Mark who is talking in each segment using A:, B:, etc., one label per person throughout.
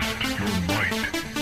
A: Test your might.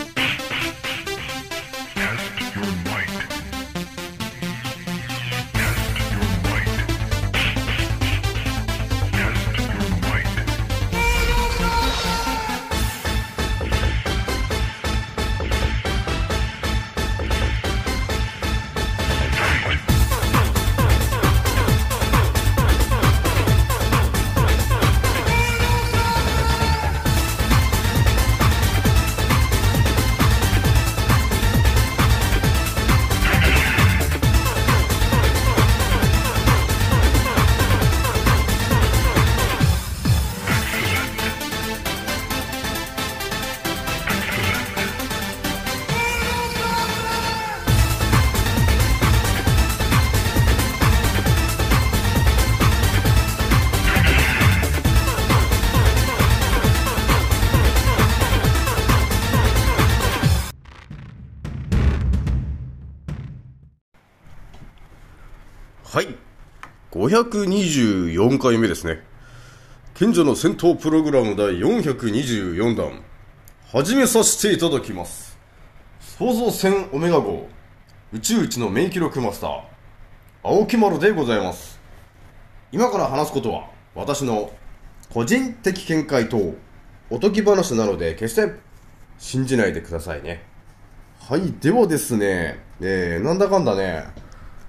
B: はい。524回目ですね。賢者の戦闘プログラム第424弾。始めさせていただきます。創造船オメガ号。宇宙一の免疫力マスター。青木丸でございます。今から話すことは、私の個人的見解とおとぎ話なので、決して信じないでくださいね。はい、ではですね、えー、なんだかんだね、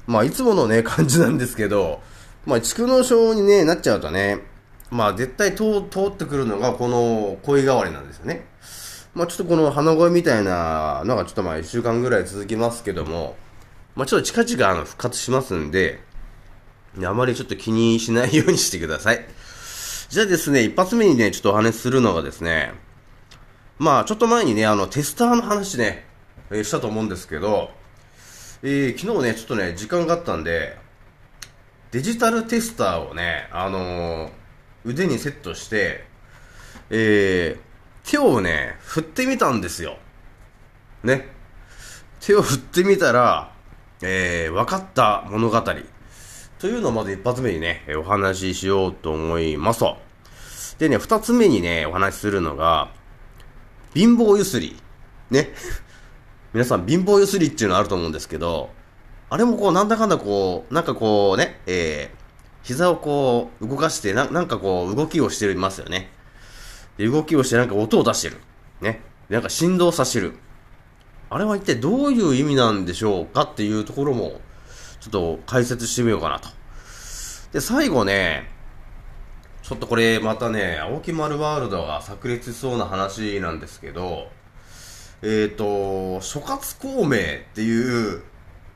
B: まあ、いつものね、感じなんですけど、まあ、蓄膿症にね、なっちゃうとね、まあ、絶対通通ってくるのが、この声変わりなんですよね。まあ、ちょっとこの鼻声みたいなのがちょっとまあ、一週間ぐらい続きますけども、まあ、ちょっと近々あの復活しますんで、あまりちょっと気にしないようにしてください。じゃあですね、一発目にね、ちょっとお話するのがですね、まあ、ちょっと前にね、あの、テスターの話ね、したと思うんですけど、えー昨日ね、ちょっとね、時間があったんで、デジタルテスターをね、あのー腕にセットして、えー手をね、振ってみたんですよ。ね。手を振ってみたら、えー分かった物語。というのをまず一発目にね、お話ししようと思いますと。でね、二つ目にね、お話しするのが、貧乏ゆすり。ね。皆さん貧乏ゆすりっていうのあると思うんですけど、あれもこう、なんだかんだこう、なんかこうね、えー、膝をこう、動かして、ななんかこう、動きをしていますよね。で動きをしてなんか音を出してる。ね。なんか振動させる。あれは一体どういう意味なんでしょうかっていうところも、ちょっと解説してみようかなと。で、最後ね、ちょっとこれまたね、青木丸ワールドが炸裂しそうな話なんですけど、えっ、と、諸葛孔明っていう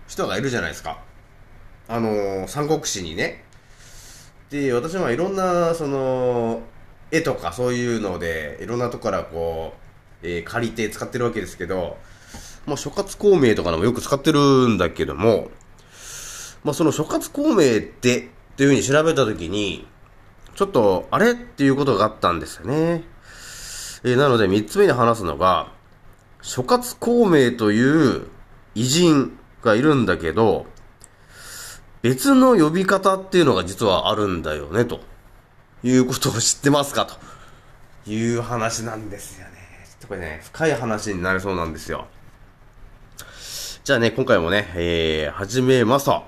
B: 人がいるじゃないですか。あの三国志にね。で、私はいろんな、その、絵とかそういうので、いろんなとこからこう、えー借りて使ってるわけですけど、まあ、諸葛孔明とかでもよく使ってるんだけども、まあ、その諸葛孔明って、っていうふうに調べたときに、ちょっと、あれっていうことがあったんですよね。えーなので、三つ目に話すのが、諸葛孔明という偉人がいるんだけど、別の呼び方っていうのが実はあるんだよね、ということを知ってますかという話なんですよね。ちょっとこれね、深い話になりそうなんですよ。じゃあね、今回もね、えー、始めますと。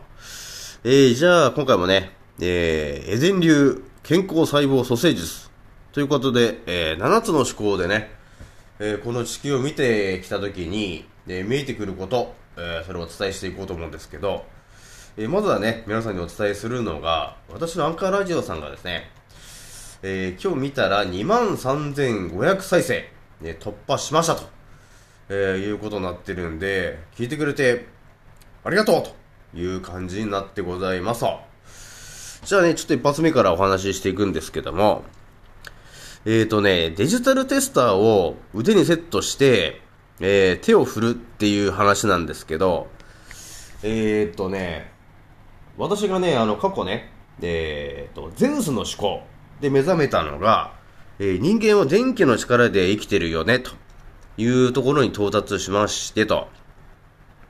B: えー、じゃあ今回もね、えー、エデン流健康細胞蘇生術ということで、えー、7つの思考でね、えーこの地球を見てきたときに、えー見えてくること、えーそれをお伝えしていこうと思うんですけど、えまずはね、皆さんにお伝えするのが、私のアンカーラジオさんがですね、え今日見たら2万3500再生、ね、突破しましたと、えいうことになってるんで、聞いてくれてありがとうという感じになってございます。じゃあね、ちょっと一発目からお話ししていくんですけども、えーとね、デジタルテスターを腕にセットして、えー手を振るっていう話なんですけど、えーとね、私がね、あの、過去ね、えーと、ゼウスの思考で目覚めたのが、えー人間は電気の力で生きてるよね、というところに到達しましてと。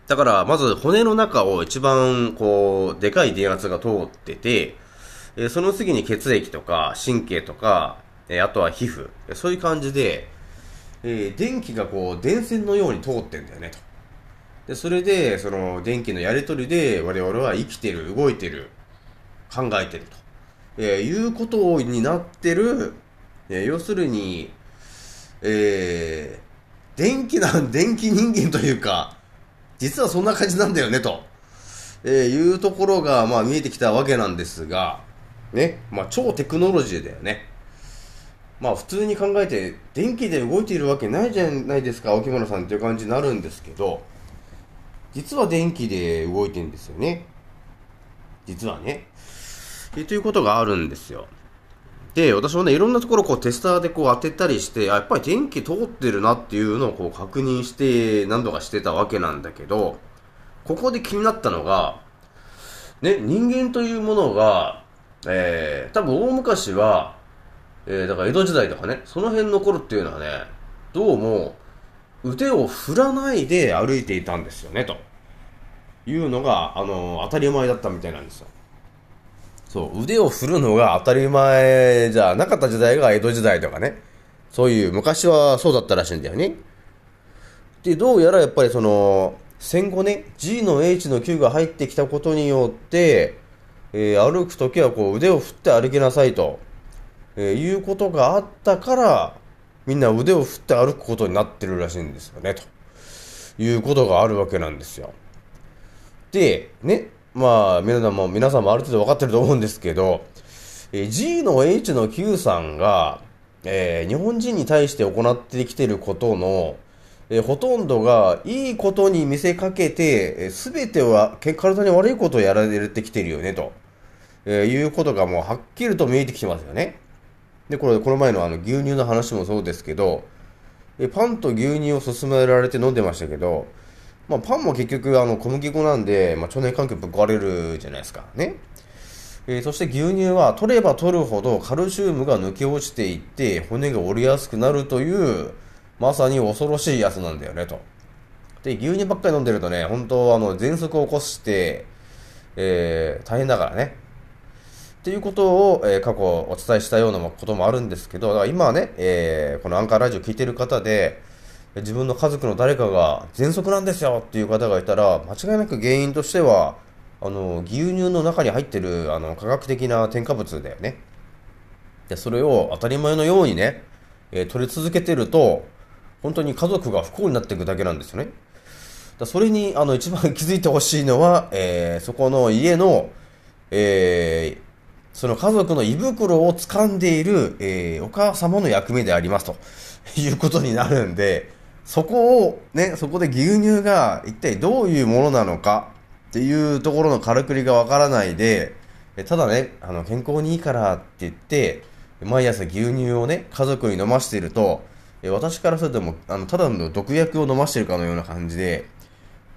B: だから、まず骨の中を一番、こう、でかい電圧が通ってて、えその次に血液とか神経とか、えあとは皮膚、そういう感じで、えー電気がこう電線のように通ってんだよねと。でそれでその電気のやり取りで我々は生きてる動いてる考えてると、えーいうことになってる、えー要するにえー電気なん電気人間というか実はそんな感じなんだよねと、えいうところがまあ見えてきたわけなんですがね。まあ超テクノロジーだよね。まあ普通に考えて電気で動いているわけないじゃないですか沖村さんっていう感じになるんですけど実は電気で動いてるんですよね。実はね。えということがあるんですよ。で私もねいろんなところこうテスターでこう当てたりしてやっぱり電気通ってるなっていうのをこう確認して何度かしてたわけなんだけどここで気になったのがね人間というものがえー、多分大昔はえー、だから江戸時代とかね、その辺の頃っていうのはね、どうも腕を振らないで歩いていたんですよね、というのが、あの当たり前だったみたいなんですよ。そう、腕を振るのが当たり前じゃなかった時代が江戸時代とかね、そういう昔はそうだったらしいんだよね。で、どうやらやっぱりその、戦後ね、G の H の Q が入ってきたことによって、えー歩くときはこう腕を振って歩きなさいと。えーいうことがあったから、みんな腕を振って歩くことになってるらしいんですよね、ということがあるわけなんですよ。で、ね、まあ、皆さんも、皆さんもある程度分かってると思うんですけど、えー G の H の Q さんが、えー日本人に対して行ってきてることの、えーほとんどがいいことに見せかけて、すべては体に悪いことをやられてきてるよね、と、えーいうことがもうはっきりと見えてきてますよね。で、これ、この前のあの牛乳の話もそうですけど、えパンと牛乳を勧められて飲んでましたけど、まあ、パンも結局あの小麦粉なんで、まあ、腸内環境ぶっ壊れるじゃないですか。ね。えーそして牛乳は取れば取るほどカルシウムが抜け落ちていって骨が折れやすくなるというまさに恐ろしいやつなんだよねと。で、牛乳ばっかり飲んでるとね、本当あの喘息を起こして、えー大変だからね。っていうことを、えー過去お伝えしたようなこともあるんですけど、だから今ね、えーこのアンカーラジオ聞いてる方で、自分の家族の誰かが喘息なんですよっていう方がいたら、間違いなく原因としては、あの、牛乳の中に入ってる、あの、科学的な添加物だよね。で、それを当たり前のようにね、えー取り続けてると、本当に家族が不幸になっていくだけなんですよね。だそれに、あの、一番気づいてほしいのは、えーそこの家の、えーその家族の胃袋を掴んでいる、えーお母様の役目でありますと。いうことになるんで、そこを、ね、そこで牛乳が一体どういうものなのかっていうところのからくりがわからないで、ただね、あの、健康にいいからって言って、毎朝牛乳をね、家族に飲ましていると、私からするとも、あの、ただの毒薬を飲ましてるかのような感じで、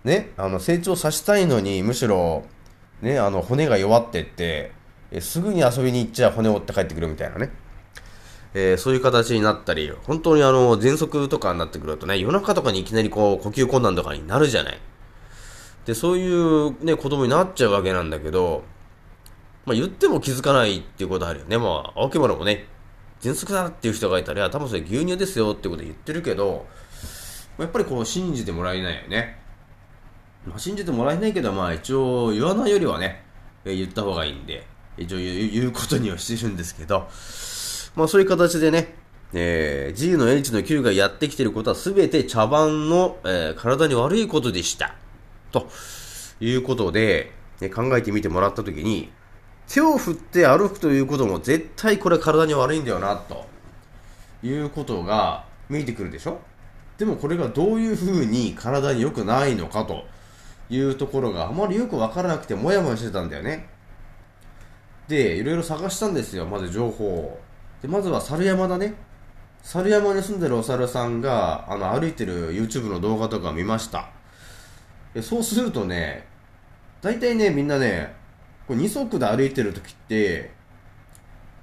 B: ね、あの、成長させたいのに、むしろ、ね、あの、骨が弱ってって、えすぐに遊びに行っちゃ骨折って帰ってくるみたいなね。えーそういう形になったり、本当にあの、喘息とかになってくるとね、夜中とかにいきなりこう、呼吸困難とかになるじゃない。で、そういうね、子供になっちゃうわけなんだけど、まあ言っても気づかないっていうことあるよね。まあ、青木村もね、喘息だっていう人がいたら、多分それ牛乳ですよってこと言ってるけど、やっぱりこう、信じてもらえないよね。まあ、信じてもらえないけど、まあ一応言わないよりはね、え言った方がいいんで、一応言うことにはしてるんですけど、まあそういう形でね、えー G の H の Q がやってきてることは全て茶番の、えー体に悪いことでした。ということで、ね考えてみてもらったときに、手を振って歩くということも絶対これ体に悪いんだよな、ということが見えてくるでしょ？でもこれがどういう風に体に良くないのかというところがあまりよくわからなくてもやもやしてたんだよね。で、いろいろ探したんですよ、まず情報を。で、まずは猿山だね。猿山に住んでるお猿さんが、あの、歩いてる YouTube の動画とか見ました。そうするとね、大体ね、みんなね、こう二足で歩いてる時って、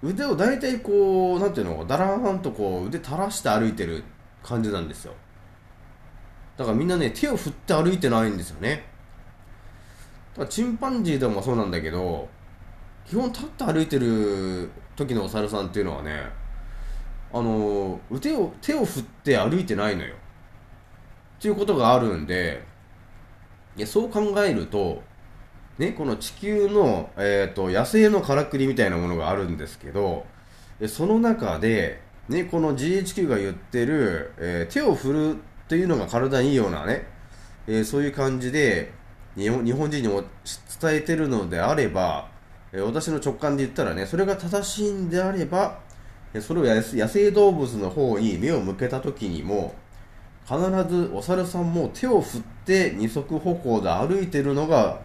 B: 腕を大体こう、なんていうの、だらーんとこう、腕垂らして歩いてる感じなんですよ。だからみんなね、手を振って歩いてないんですよね。だからチンパンジーでもそうなんだけど、基本立って歩いてる時のお猿さんっていうのはね、あの腕を手を振って歩いてないのよ。っていうことがあるんでいやそう考えるとね、この地球の、えーと、野生のからくりみたいなものがあるんですけどその中で、ね、この GHQ が言ってる、えー、手を振るというのが体にいいようなね、えー、そういう感じで日本人にも伝えてるのであれば、え、私の直感で言ったらねそれが正しいんであればそれを野生動物の方に目を向けた時にも必ずお猿さんも手を振って二足歩行で歩いてるのが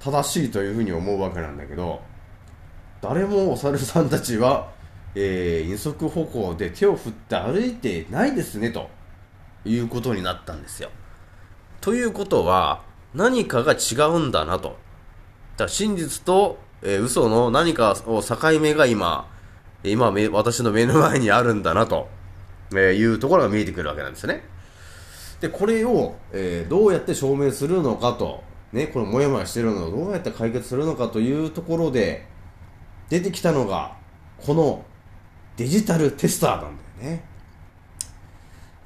B: 正しいというふうに思うわけなんだけど誰もお猿さんたちは、えー、二足歩行で手を振って歩いてないですねということになったんですよ。ということは何かが違うんだなと。だ真実と、えー、嘘の何かを境目が今、今私の目の前にあるんだなと、えいうところが見えてくるわけなんですね。で、これを、えー、どうやって証明するのかとね、このモヤモヤしてるのをどうやって解決するのかというところで出てきたのがこのデジタルテスターなんだよね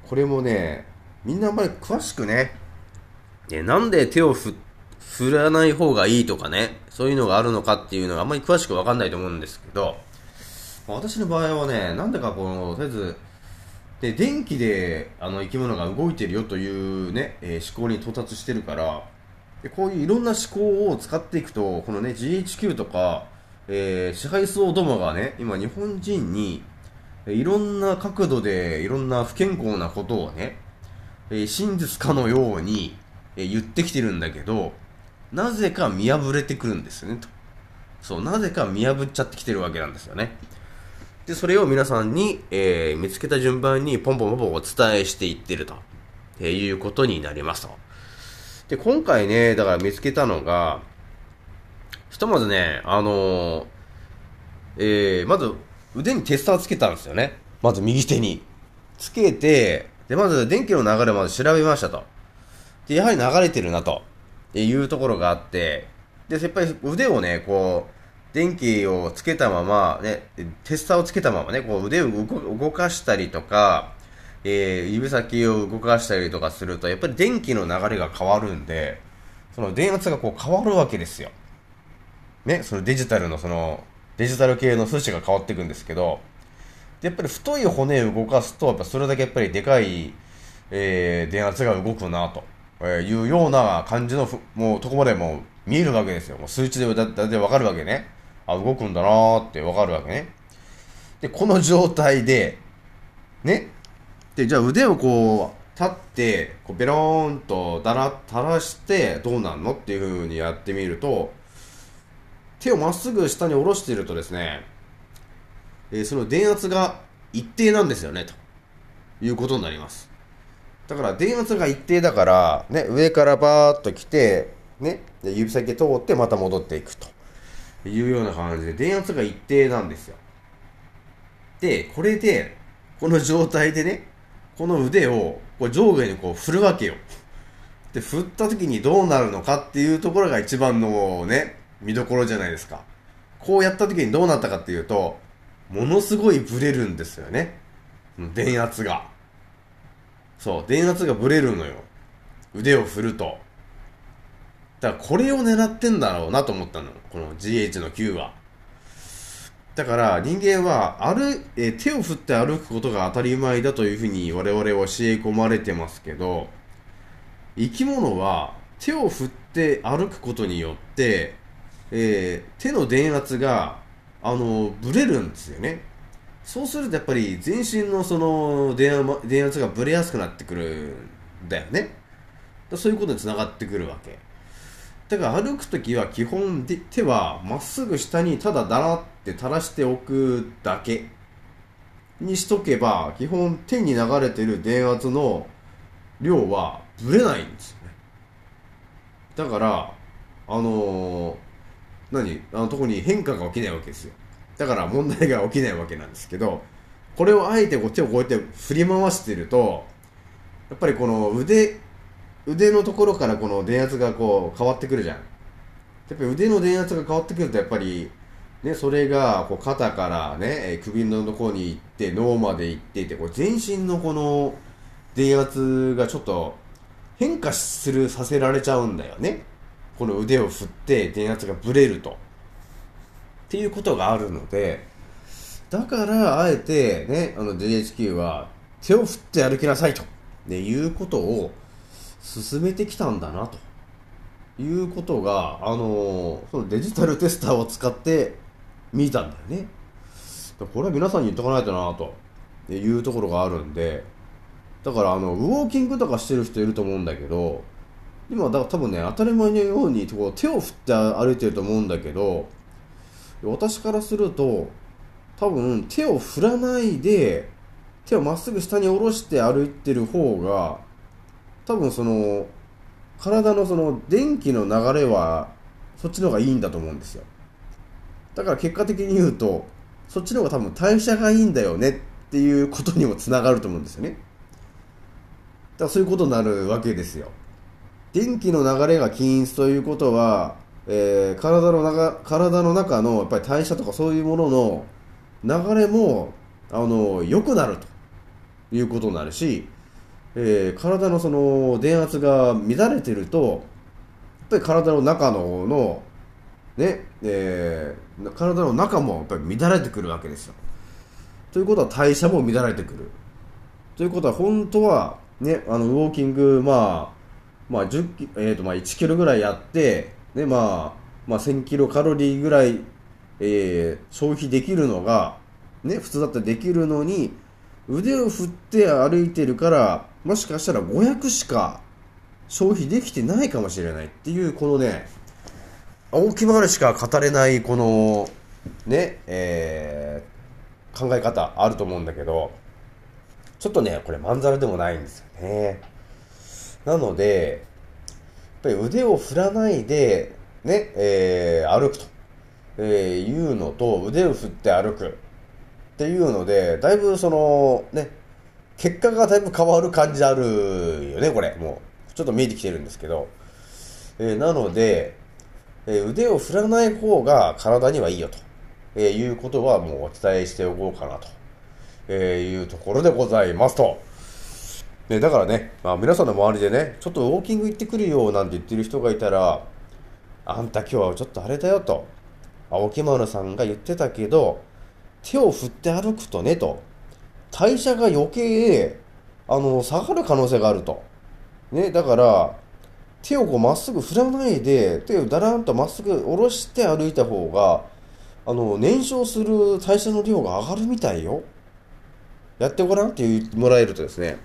B: これもねみんなあんまり詳しくねねなんで手を振って振らない方がいいとかねそういうのがあるのかっていうのがあんまり詳しくわかんないと思うんですけど私の場合はねなんでかこのとりあえずで電気であの生き物が動いてるよというね、えー、思考に到達してるからでこういういろんな思考を使っていくと、このね、GHQ とか、えー、支配層どもがね、今日本人に、いろんな角度でいろんな不健康なことをね、えー、真実かのように、えー、言ってきてるんだけど、なぜか見破れてくるんですよね、と。そう、なぜか見破っちゃってきてるわけなんですよね。で、それを皆さんに、えー、見つけた順番にポンポンポンポンお伝えしていってると、えー、いうことになりますと。で、今回ね、だから見つけたのが、ひとまずね、あのー、えー、まず腕にテスターつけたんですよね。まず右手に。つけて、で、まず電気の流れまず調べましたと。で、やはり流れてるなと。っていうところがあって、で、やっぱり腕をね、こう、電気をつけたまま、ね、テスターをつけたままね、こう腕を動かしたりとか、えー、指先を動かしたりとかすると、やっぱり電気の流れが変わるんで、その電圧がこう変わるわけですよ。ね、そのデジタルのその、デジタル系の数値が変わっていくんですけど、やっぱり太い骨を動かすと、やっぱそれだけやっぱりでかい、えー、電圧が動くな、とえーいうような感じの、もうとこまでもう見えるわけですよ。もう数値でだだいたいわかるわけね。あ、動くんだなーってわかるわけね。で、この状態で、ね、で、じゃあ腕をこう、立って、こうベローンとだら、垂らしてどうなんのっていう風にやってみると、手をまっすぐ下に下ろしているとですね、えー、その電圧が一定なんですよね、ということになります。だから電圧が一定だから、ね、上からバーッと来て、ね、指先通ってまた戻っていくというような感じで電圧が一定なんですよ。で、これで、この状態でね、この腕をこう上下にこう振るわけよ。で、振った時にどうなるのかっていうところが一番のね、見どころじゃないですか。こうやった時にどうなったかっていうと、ものすごいブレるんですよね。電圧が。そう、電圧がブレるのよ。腕を振ると。だからこれを狙ってんだろうなと思ったの。この GH の9は。だから人間は歩、え手を振って歩くことが当たり前だというふうに我々は教え込まれてますけど生き物は手を振って歩くことによって、えー、手の電圧があのブレるんですよねそうするとやっぱり全身のその電圧がブレやすくなってくるんだよね。そういうことにつながってくるわけ。だから歩くときは基本で手はまっすぐ下にただだらって垂らしておくだけにしとけば基本手に流れてる電圧の量はぶれないんですよね。だからあのー、何？あのとこに変化が起きないわけですよ。だから問題が起きないわけなんですけどこれをあえてこう手をこうやって振り回してるとやっぱりこの腕腕のところからこの電圧がこう変わってくるじゃん。やっぱり腕の電圧が変わってくるとやっぱりね、それがこう肩からね、首のところに行って脳まで行ってってこう全身のこの電圧がちょっと変化するさせられちゃうんだよね。この腕を振って電圧がブレると。っていうことがあるのでだからあえてねあの JHQ は手を振って歩きなさいと、ね、いうことを進めてきたんだなと。いうことが、あのそのデジタルテスターを使って見たんだよね。これは皆さんに言っとかないとなと。いうところがあるんで、だからあの、ウォーキングとかしてる人いると思うんだけど、今、だから多分ね、当たり前のようにこう手を振って歩いてると思うんだけど、私からすると、多分手を振らないで、手をまっすぐ下に下ろして歩いてる方が、多分その、体のその電気の流れはそっちの方がいいんだと思うんですよ。だから結果的に言うとそっちの方が多分代謝がいいんだよねっていうことにもつながると思うんですよね。だからそういうことになるわけですよ。電気の流れが均一ということは、えー体の中体の中のやっぱり代謝とかそういうものの流れもあの良くなるということになるしえー体のその電圧が乱れてるとやっぱり体の中ののね、えー体の中もやっぱり乱れてくるわけですよ。ということは代謝も乱れてくる。ということは本当はねあのウォーキングまあまあ10キ、えーとまあ、1キロぐらいやってねまあまあ、1000キロカロリーぐらい、えー消費できるのがね普通だったらできるのに腕を振って歩いてるからもしかしたら500しか消費できてないかもしれないっていうこのね青木丸しか語れないこのねえー考え方あると思うんだけどちょっとねこれまんざらでもないんですよね。なのでぱり腕を振らないでね、えー歩くと、えーいうのと腕を振って歩くっていうので、だいぶその、ね、結果がだいぶ変わる感じあるよね、これ。もう、ちょっと見えてきてるんですけど。えーなので、えー腕を振らない方が体にはいいよと、えいうことはもうお伝えしておこうかなと、えいうところでございますと。ね、だからね、まあ、皆さんの周りでね、ちょっとウォーキング行ってくるよなんて言ってる人がいたら、あんた今日はちょっとあれだよと、青木丸さんが言ってたけど、手を振って歩くとねと、代謝が余計、あの、下がる可能性があると。ね、だから、手をこうまっすぐ振らないで、手をだらんとまっすぐ下ろして歩いた方が、あの、燃焼する代謝の量が上がるみたいよ。やってごらんって言ってもらえるとですね、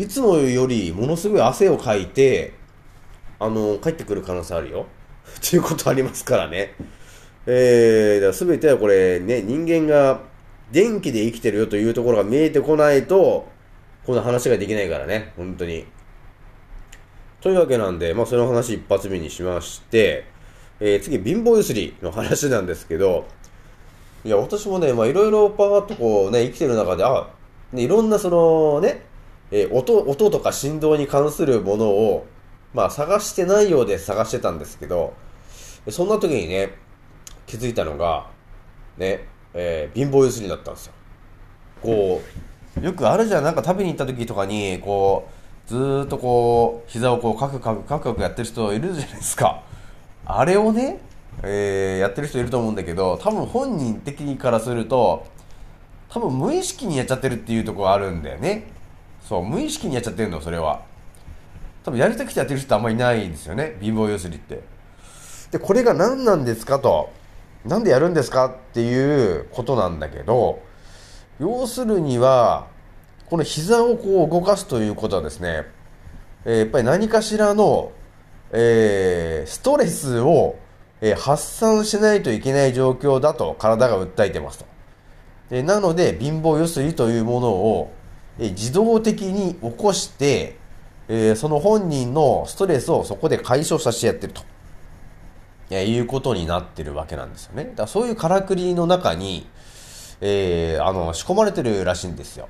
B: いつもよりものすごい汗をかいて、あの、帰ってくる可能性あるよ。っていうことありますからね。えー、だから全てはこれね、人間が電気で生きてるよというところが見えてこないと、この話ができないからね、本当に。というわけなんで、まあその話一発目にしまして、えー、次、貧乏ゆすりの話なんですけど、いや、私もね、まあいろいろパーッとこうね、生きてる中で、あ、ね、いろんなそのね、えー音、音とか振動に関するものを、まあ探してないようで探してたんですけど、そんな時にね、気づいたのが、ね、えー貧乏ゆすりだったんですよ。こう、よくあるじゃん、なんか食べに行った時とかに、こう、ずーっとこう、膝をこう、カクカクカクカクやってる人いるじゃないですか。あれをね、えーやってる人いると思うんだけど、多分本人的にからすると、多分無意識にやっちゃってるっていうとこがあるんだよね。そう、無意識にやっちゃってるの、それは。多分やりたくてやってる人ってあんまりいないんですよね、貧乏ゆすりって。で、これが何なんですかと。なんでやるんですかっていうことなんだけど、要するには、この膝をこう動かすということはですね、えーやっぱり何かしらの、えーストレスを、えー発散しないといけない状況だと体が訴えてますと。でなので、貧乏ゆすりというものを、自動的に起こして、えその本人のストレスをそこで解消させてやってると。えいうことになってるわけなんですよね。だからそういうからくりの中に、えーあの、仕込まれてるらしいんですよ。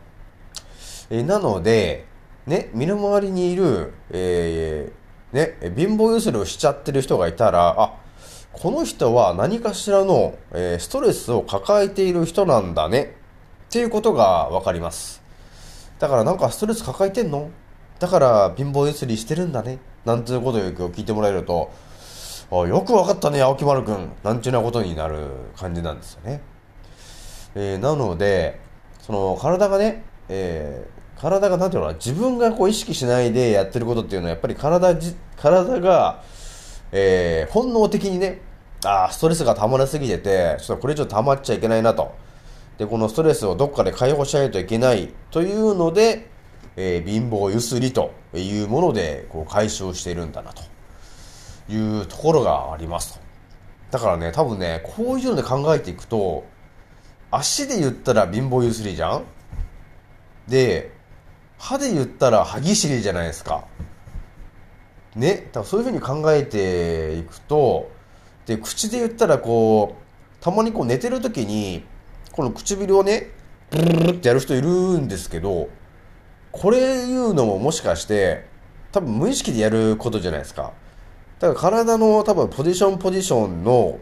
B: えーなので、ね、身の回りにいる、えーね、貧乏ゆすりをしちゃってる人がいたら、あ、この人は何かしらの、えーストレスを抱えている人なんだねっていうことがわかります。だからなんかストレス抱えてんの？だから貧乏ゆすりしてるんだねなんていうことをよく聞いてもらえると、あよくわかったね、青木丸くんなんちゅうなことになる感じなんですよね。えーなので、その体がね、えー体がなんていうのかな、自分がこう意識しないでやってることっていうのは、やっぱり体じ、体が、えー本能的にね、あストレスが溜まりすぎてて、ちょっとこれ以上溜まっちゃいけないなと。で、このストレスをどっかで解放しないといけないというので、えー貧乏ゆすりというもので、こう解消しているんだなというところがありますと。だからね、多分ね、こういうので考えていくと、足で言ったら貧乏ゆすりじゃん？で、歯で言ったら歯ぎしりじゃないですか。ね、多分そういうふうに考えていくと、で、口で言ったらこう、たまにこう寝てる時に、この唇をね、ブルルってやる人いるんですけど、これいうのももしかして、多分無意識でやることじゃないですか。だから体の多分ポジションポジションの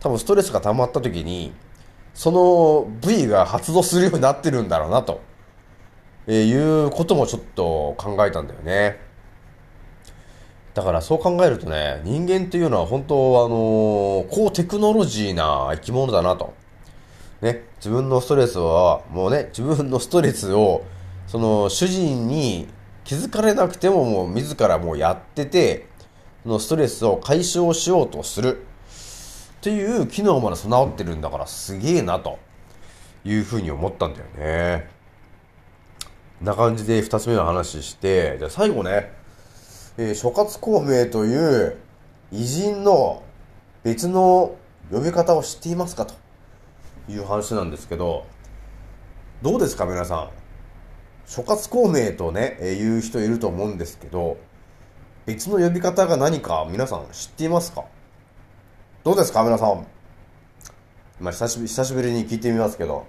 B: 多分ストレスが溜まった時に、その部位が発動するようになってるんだろうなと、えいうこともちょっと考えたんだよね。だからそう考えるとね、人間っていうのは本当あの高テクノロジーな生き物だなと。ね、自分のストレスは、もうね、自分のストレスを、その主人に気づかれなくてももう自らもうやってて、そのストレスを解消しようとする。っていう機能まで備わってるんだからすげえなというふうに思ったんだよね。な感じで二つ目の話して、じゃあ最後ね、えー諸葛孔明という偉人の別の呼び方を知っていますかという話なんですけど、どうですか皆さん？諸葛孔明とね、えー言う人いると思うんですけど、別の呼び方が何か皆さん知っていますか？どうですか皆さん？まあ久しぶり、久しぶりに聞いてみますけど、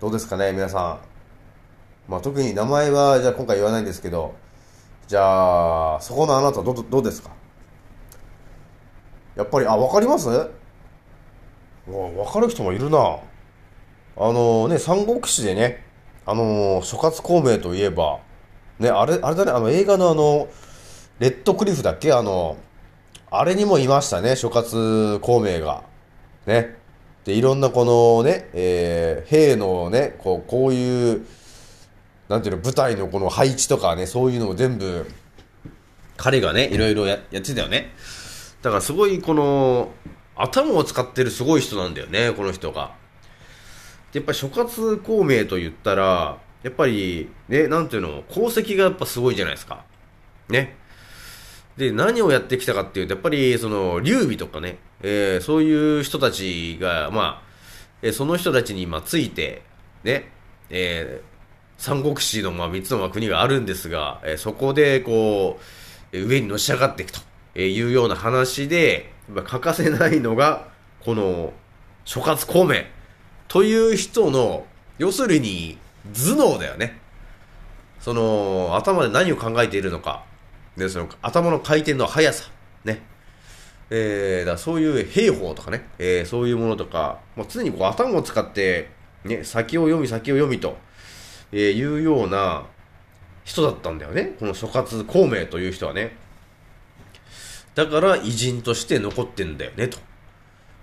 B: どうですかね皆さん？まあ特に名前はじゃあ今回言わないんですけど、じゃあ、そこのあなたどどうですか？やっぱり、あ、わかります？わわかる人もいるな。あのね、三国志でね、あの諸葛孔明といえば、ね、あれ、あれだね、あの映画のあの、レッドクリフだっけ？あの、あれにもいましたね、諸葛孔明が。ね。で、いろんなこのね、えー、兵のね、こう、こういう、なんていうの、舞台のこの配置とかね、そういうのを全部、彼がね、いろいろややってたよね。だからすごいこの、頭を使ってるすごい人なんだよね、この人が。でやっぱり諸葛孔明と言ったら、やっぱり、ね、なんていうの、功績がやっぱすごいじゃないですか。ね。で、何をやってきたかっていうと、やっぱり、その、劉備とかね、えーそういう人たちが、まあ、えーその人たちに、まあ、ついて、ね、えー三国志の、まあ、三つの国があるんですが、えーそこで、こう、上にのし上がっていくというような話で、欠かせないのが、この、諸葛孔明という人の、要するに、頭脳だよね。その、頭で何を考えているのか。で、その、頭の回転の速さ。ね。えー、だそういう兵法とかね、えーそういうものとか、もう常にこう頭を使って、ね、先を読み先を読みと、えーいうような人だったんだよね。この諸葛孔明という人はね。だから偉人として残ってんだよね、と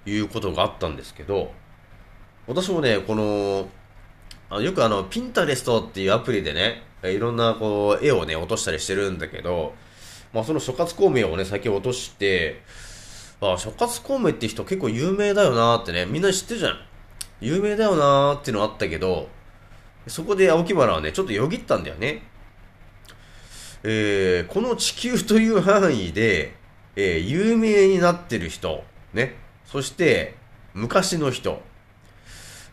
B: いうことがあったんですけど、私もね、この、あのよくあの、ピンタレストっていうアプリでね、いろんなこう、絵をね、落としたりしてるんだけど、まあその諸葛孔明をね、先落として、あ、諸葛孔明って人結構有名だよなーってね、みんな知ってるじゃん。有名だよなーっていうのあったけど、そこで青木原はね、ちょっとよぎったんだよね。えー、この地球という範囲で、えー有名になってる人、ね。そして、昔の人。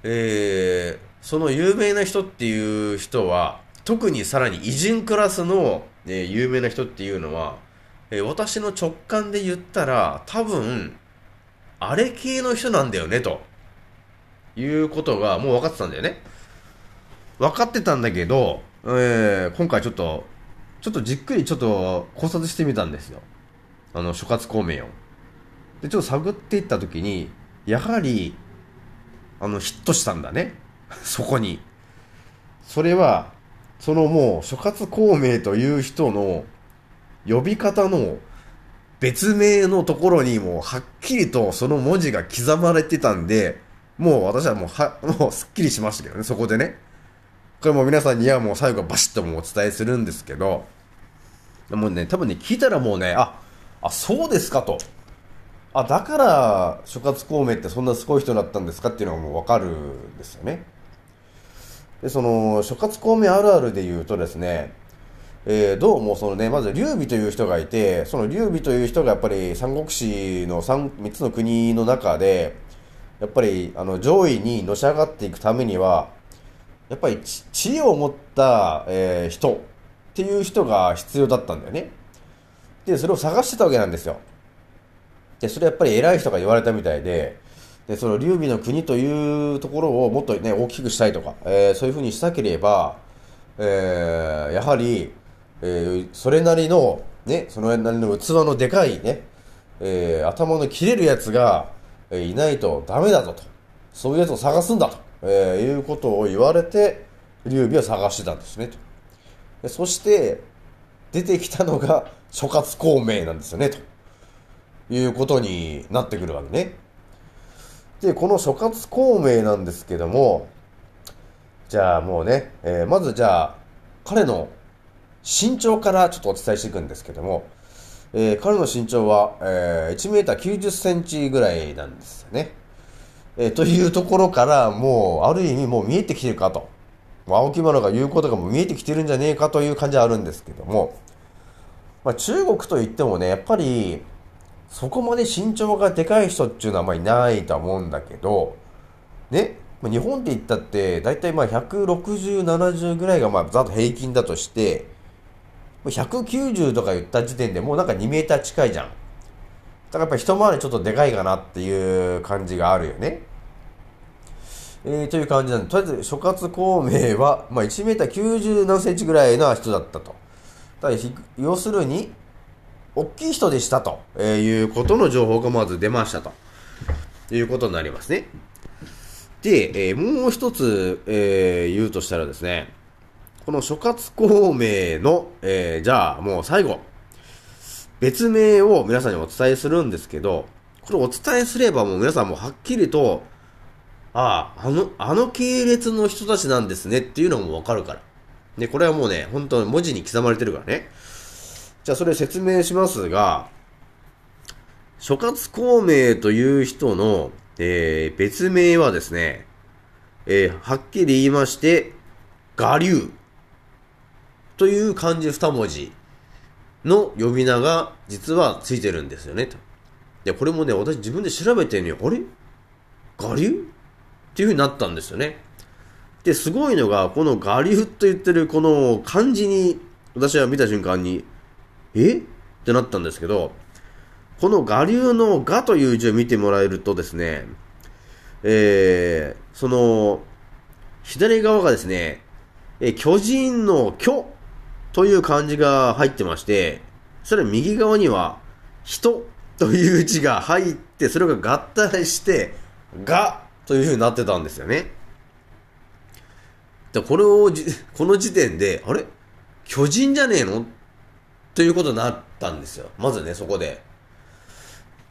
B: えー、その有名な人っていう人は、特にさらに偉人クラスの、えー有名な人っていうのは、えー私の直感で言ったら、多分、あれ系の人なんだよね、ということがもう分かってたんだよね。分かってたんだけど、えー今回ちょっと、ちょっとじっくりちょっと考察してみたんですよ。あの、諸葛孔明を。でちょっと探っていった時にやはりあのヒットしたんだね。そこに。それはそのもう諸葛孔明という人の呼び方の別名のところにもうはっきりとその文字が刻まれてたんでもう私はもうは もうすっきりしましたけどねそこでね。これも皆さんにはもう最後バシッともうお伝えするんですけど。もうね多分ね聞いたらもうねああそうですかとあだから諸葛孔明ってそんなすごい人だったんですかっていうのがもう分かるんですよねでその諸葛孔明あるあるで言うとですねえー、どうもそのね、まず劉備という人がいて、その劉備という人がやっぱり三国志の 3, 3つの国の中で、やっぱりあの上位にのし上がっていくためには、やっぱり知恵を持った、えー、人っていう人が必要だったんだよね。で、それを探してたわけなんですよ。で、それやっぱり偉い人が言われたみたいで、で、その劉備の国というところをもっとね、大きくしたいとか、えー、そういうふうにしたければ、えー、やはり、えー、それなりの、ね、それなりの器のでかいね、えー、頭の切れるやつが、えー、いないとダメだぞと。そういうやつを探すんだと、えー、いうことを言われて、劉備は探してたんですねと。でそして、出てきたのが諸葛孔明なんですよね、ということになってくるわけね。で、この諸葛孔明なんですけども、じゃあもうね、えー、まずじゃあ、彼の身長からちょっとお伝えしていくんですけども、えー、彼の身長は、えー、1メーター90センチぐらいなんですよね。えー、というところから、もう、ある意味もう見えてきてるかと。青木丸が言うことがもう見えてきてるんじゃねえかという感じはあるんですけども、まあ、中国といってもね、やっぱり、そこまで身長がでかい人っていうのはあまりいないと思うんだけど、ね、日本で言ったって、だいたいまあ160、70ぐらいがまあざっと平均だとして、190とか言った時点でもうなんか2メーター近いじゃん。だからやっぱ一回りちょっとでかいかなっていう感じがあるよね。えー、という感じなんで、とりあえず諸葛孔明は、まあ、1メーター90何センチぐらいの人だったと。ただ要するに、大きい人でしたと、えー、いうことの情報がまず出ましたと。いうことになりますね。で、えー、もう一つ、えー、言うとしたらですね、この諸葛孔明の、えー、じゃあもう最後、別名を皆さんにお伝えするんですけど、これお伝えすればもう皆さんもはっきりと、ああ、あの、あの系列の人たちなんですねっていうのもわかるから。で、これはもうね、本当に文字に刻まれてるからね。じゃあそれ説明しますが、諸葛孔明という人の、えー、別名はですね、えー、はっきり言いまして、我流という漢字二文字の呼び名が実はついてるんですよね。とで、これもね、私自分で調べてね、あれ？我流？っていう風になったんですよね。で、すごいのが、この我流と言ってるこの漢字に、私は見た瞬間に、え？ってなったんですけど、この我流の我という字を見てもらえるとですね、えー、その、左側がですね、え巨人の巨という漢字が入ってまして、それ右側には、人という字が入って、それが合体して、がという風になってたんですよね。で、これをこの時点で、あれ？巨人じゃねえの？ということになったんですよ。まずね、そこで。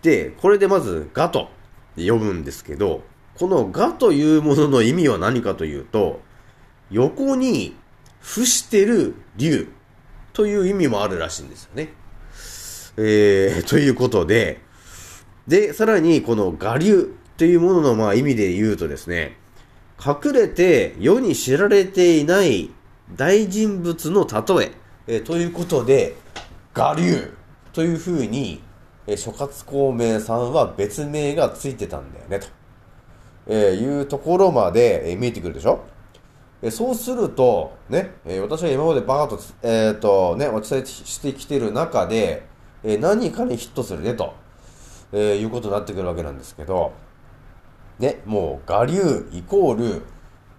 B: で、これでまず、がと呼ぶんですけど、このがというものの意味は何かというと、横に伏してる竜という意味もあるらしいんですよね。えー、ということで、で、さらにこの我流というもののまあ意味で言うとですね、隠れて世に知られていない大人物の例え、え、ということで、我流というふうに、え、諸葛孔明さんは別名がついてたんだよね、と、えー、いうところまで、えー、見えてくるでしょ？えそうすると、ね、え私は今までバーッと、えっ、と、ね、お伝えしてきてる中で、え何かにヒットするね、と、え、いうことになってくるわけなんですけど、ね、もう、我流イコール、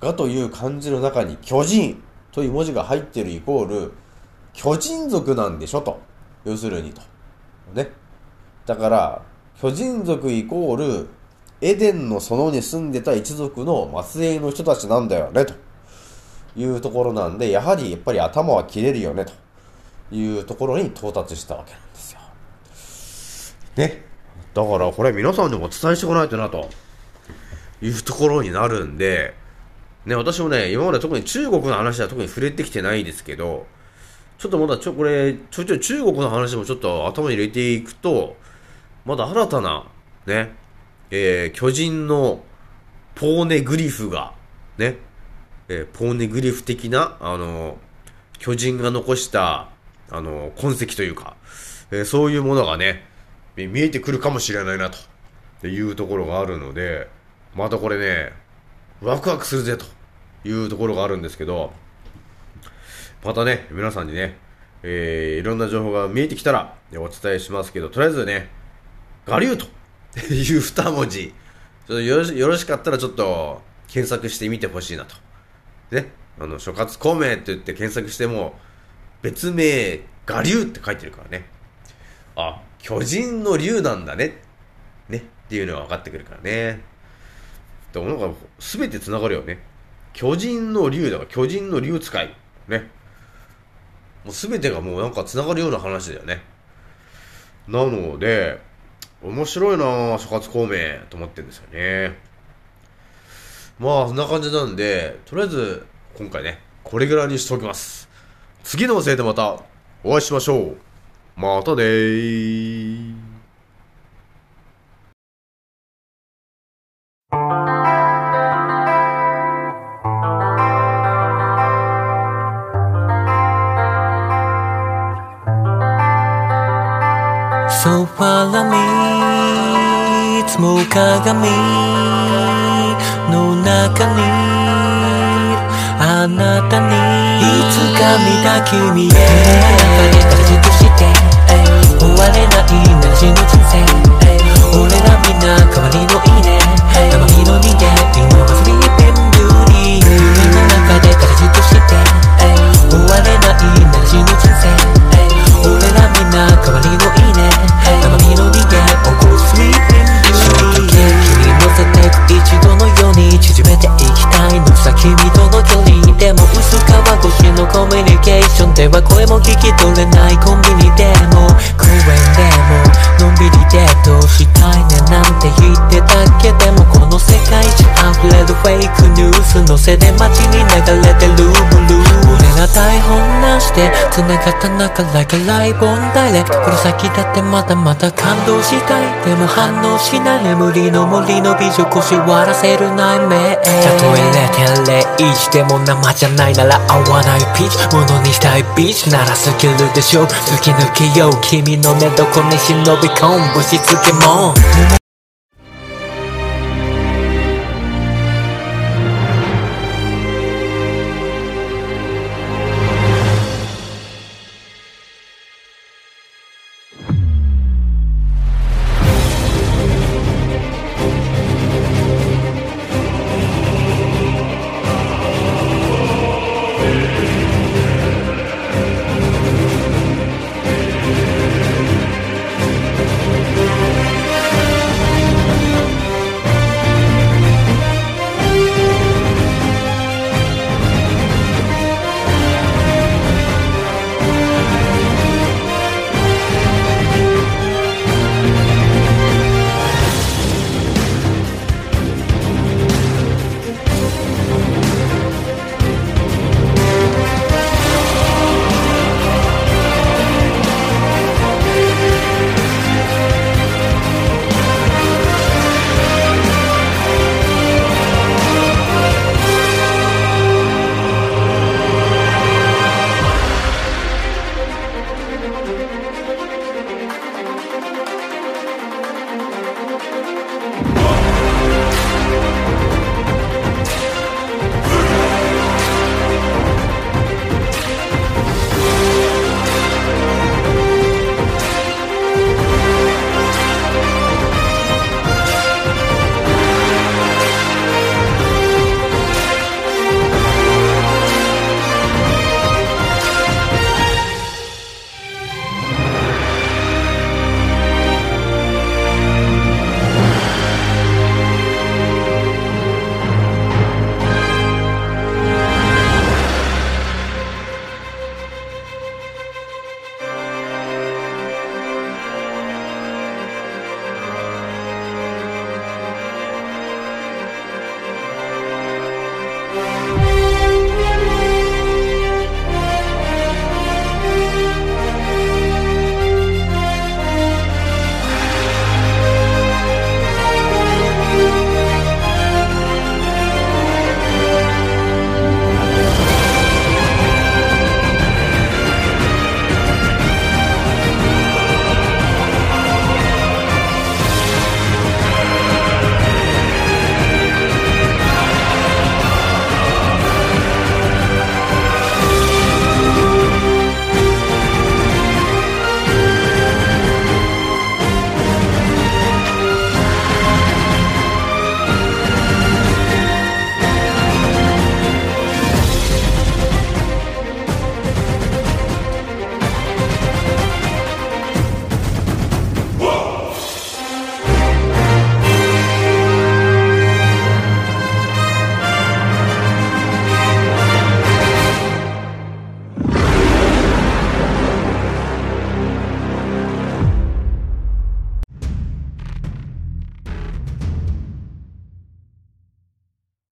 B: 我という漢字の中に巨人という文字が入ってるイコール、巨人族なんでしょと。要するにと。ね。だから、巨人族イコール、エデンの園に住んでた一族の末裔の人たちなんだよね、というところなんで、やはりやっぱり頭は切れるよね、というところに到達したわけなんですよ。ね。だからこれ皆さんにもお伝えしておかないとな、というところになるんで、ね、私もね、今まで特に中国の話は特に触れてきてないですけど、ちょっとまだちょ、これ、ちょいちょい中国の話もちょっと頭に入れていくと、まだ新たな、ね、えー、巨人のポーネグリフが、ね、えー、ポーネグリフ的な、あの、巨人が残した、あの、痕跡というか、えーそういうものがね、見見えてくるかもしれないな、というところがあるので、またこれね、ワクワクするぜ、というところがあるんですけど、またね、皆さんにね、えー、いろんな情報が見えてきたら、ねお伝えしますけど、とりあえずね、我流と いう二文字、ちょっとよろしよろしかったらちょっと検索してみてほしいなと。ね、あの、諸葛孔明って言って検索しても、別名、我流って書いてるからね。あ、巨人の竜なんだね。ね、っていうのが分かってくるからね。でもなんか、すべて繋がるよね。巨人の竜だから、巨人の竜使い。ね。もうすべてがもうなんか繋がるような話だよね。なので、面白いなぁ、諸葛孔明と思ってるんですよね。まあ、そんな感じなんで、とりあえず、今回ね、これぐらいにしておきます。次のせいでまたお会いしましょう。またねー。
C: So follow me いつも鏡の中にあなたに。いつか見た君へ。われないなら死ぬ人生俺らみんな代わりのいいね。生身の人間君との距離でも薄皮越しのコミュニケーション。では声も聞き取れないコンビニでも。公園でも。のんびりデートしたいねなんて言ってたけでもこの世界中溢れるフェイクニュースのせで街に流れてるブルー俺ら台本なしで繋がった中 Like a live on direct この先だってまだまだ感動したい。でも反応しない。眠りの森の美女腰割らせる内面。たとえ0.01でも生じゃないなら合わないピーチ。ものにしたいビーチ。ならスキルでしょ。突き抜けよう。君の寝床に忍び込むぶしつけも